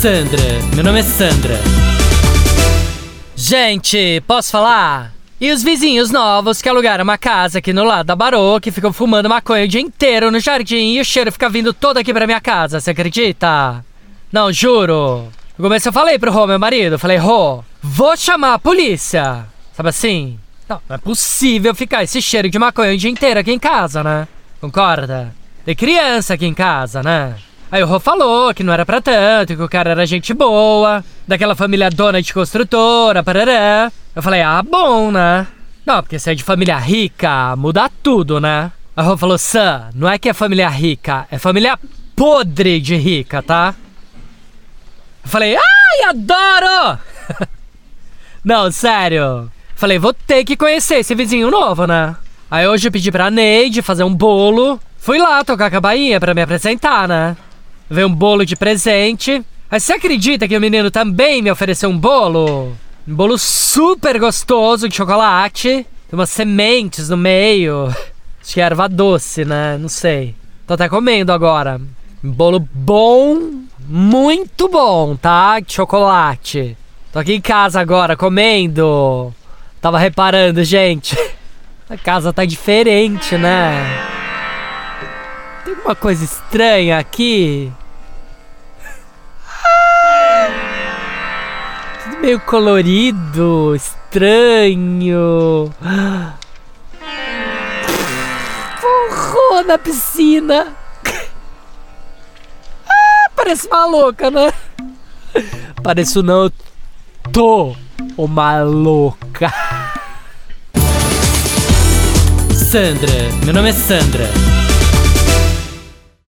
Sandra, meu nome é Sandra. Gente, posso falar? E os vizinhos novos que alugaram uma casa aqui no lado da Barô, que ficam fumando maconha o dia inteiro no jardim e o cheiro fica vindo todo aqui pra minha casa, você acredita? Não, juro. No começo eu falei pro Rô, meu marido, falei, Rô, vou chamar a polícia. Sabe assim? Não, não é possível ficar esse cheiro de maconha o dia inteiro aqui em casa, né? Concorda? Tem criança aqui em casa, né? Aí o Rô falou que não era pra tanto, que o cara era gente boa, daquela família dona de construtora, parará. Eu falei, ah, bom, né? Não, porque se é de família rica, muda tudo, né? Aí o Rô falou, Sam, não é que é família rica, é família podre de rica, tá? Eu falei, ai, adoro! não, sério. Falei, vou ter que conhecer esse vizinho novo, né? Aí hoje eu pedi pra Neide fazer um bolo. Fui lá tocar a cabainha pra me apresentar, né? Veio um bolo de presente. Mas você acredita que o menino também me ofereceu um bolo? Um bolo super gostoso de chocolate. Tem umas sementes no meio. Acho que é erva doce, né? Não sei. Tô até comendo agora. Um bolo bom, muito bom, tá? De chocolate. Tô aqui em casa agora comendo. Tava reparando, gente. A casa tá diferente, né? Tem alguma coisa estranha aqui. Tudo meio colorido, estranho. Forrou na piscina. Ah, parece uma louca, né? Pareço não, eu tô uma louca. Sandra, meu nome é Sandra.